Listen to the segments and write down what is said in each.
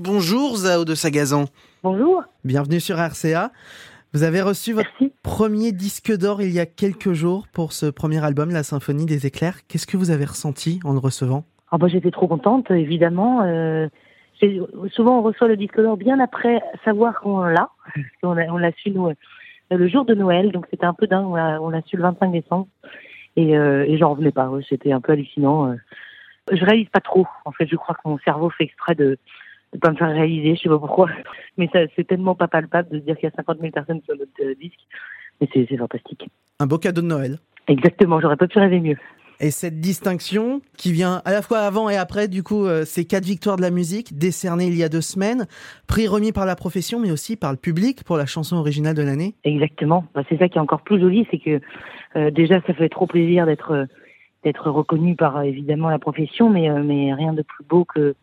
Bonjour Zao de Sagazan. Bonjour. Bienvenue sur RCA. Vous avez reçu votre premier disque d'or il y a quelques jours pour ce premier album, La Symphonie des éclairs. Qu'est-ce que vous avez ressenti en le recevant? Ah bah, J'étais trop contente, évidemment. Euh, souvent, on reçoit le disque d'or bien après savoir qu'on l'a. on l'a su, nous, euh, le jour de Noël, donc c'était un peu dingue. On l'a su le 25 décembre. Et, euh, et j'en revenais pas. C'était un peu hallucinant. Euh. Je réalise pas trop. En fait, je crois que mon cerveau fait exprès de ne pas me faire réaliser. Je sais pas pourquoi. Mais ça, c'est tellement pas palpable de dire qu'il y a 50 000 personnes sur notre euh, disque. Mais c'est fantastique. Un beau cadeau de Noël. Exactement. J'aurais pas pu rêver mieux. Et cette distinction qui vient à la fois avant et après, du coup, euh, ces quatre victoires de la musique décernées il y a deux semaines, prix remis par la profession, mais aussi par le public pour la chanson originale de l'année. Exactement. Bah, c'est ça qui est encore plus joli, c'est que euh, déjà, ça fait trop plaisir d'être d'être reconnu par évidemment la profession, mais mais rien de plus beau que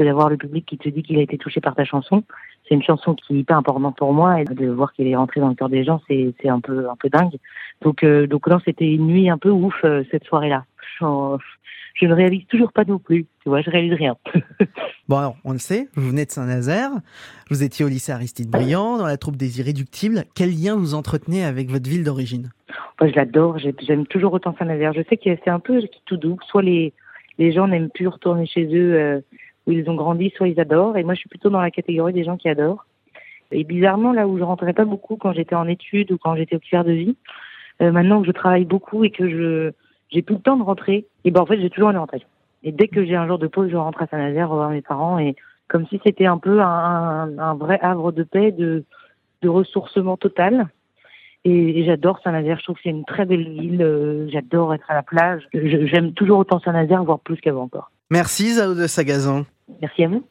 que d'avoir le public qui te dit qu'il a été touché par ta chanson. C'est une chanson qui est hyper importante pour moi et de voir qu'elle est rentrée dans le cœur des gens, c'est c'est un peu un peu dingue. Donc euh, donc non, c'était une nuit un peu ouf euh, cette soirée-là. Je, ne réalise toujours pas non plus. Tu vois, je réalise rien. bon alors, on le sait, vous venez de Saint-Nazaire, vous étiez au lycée Aristide Briand, dans la troupe des Irréductibles. Quel lien vous entretenez avec votre ville d'origine? Moi, je l'adore. J'aime toujours autant Saint-Nazaire. Je sais que c'est un peu tout doux. Soit les les gens n'aiment plus retourner chez eux. Euh, où ils ont grandi, soit ils adorent. Et moi, je suis plutôt dans la catégorie des gens qui adorent. Et bizarrement, là où je rentrais pas beaucoup quand j'étais en études ou quand j'étais au de vie, euh, maintenant que je travaille beaucoup et que je j'ai plus le temps de rentrer, et ben en fait, j'ai toujours envie de rentrer. Et dès que j'ai un jour de pause, je rentre à Saint-Nazaire revoir mes parents et comme si c'était un peu un, un, vrai havre de paix, de, de ressourcement total. Et, j'adore Saint-Nazaire. Je trouve que c'est une très belle ville. Euh, j'adore être à la plage. J'aime toujours autant Saint-Nazaire, voire plus qu'avant encore. Merci Zao de Sagazan. Merci à vous.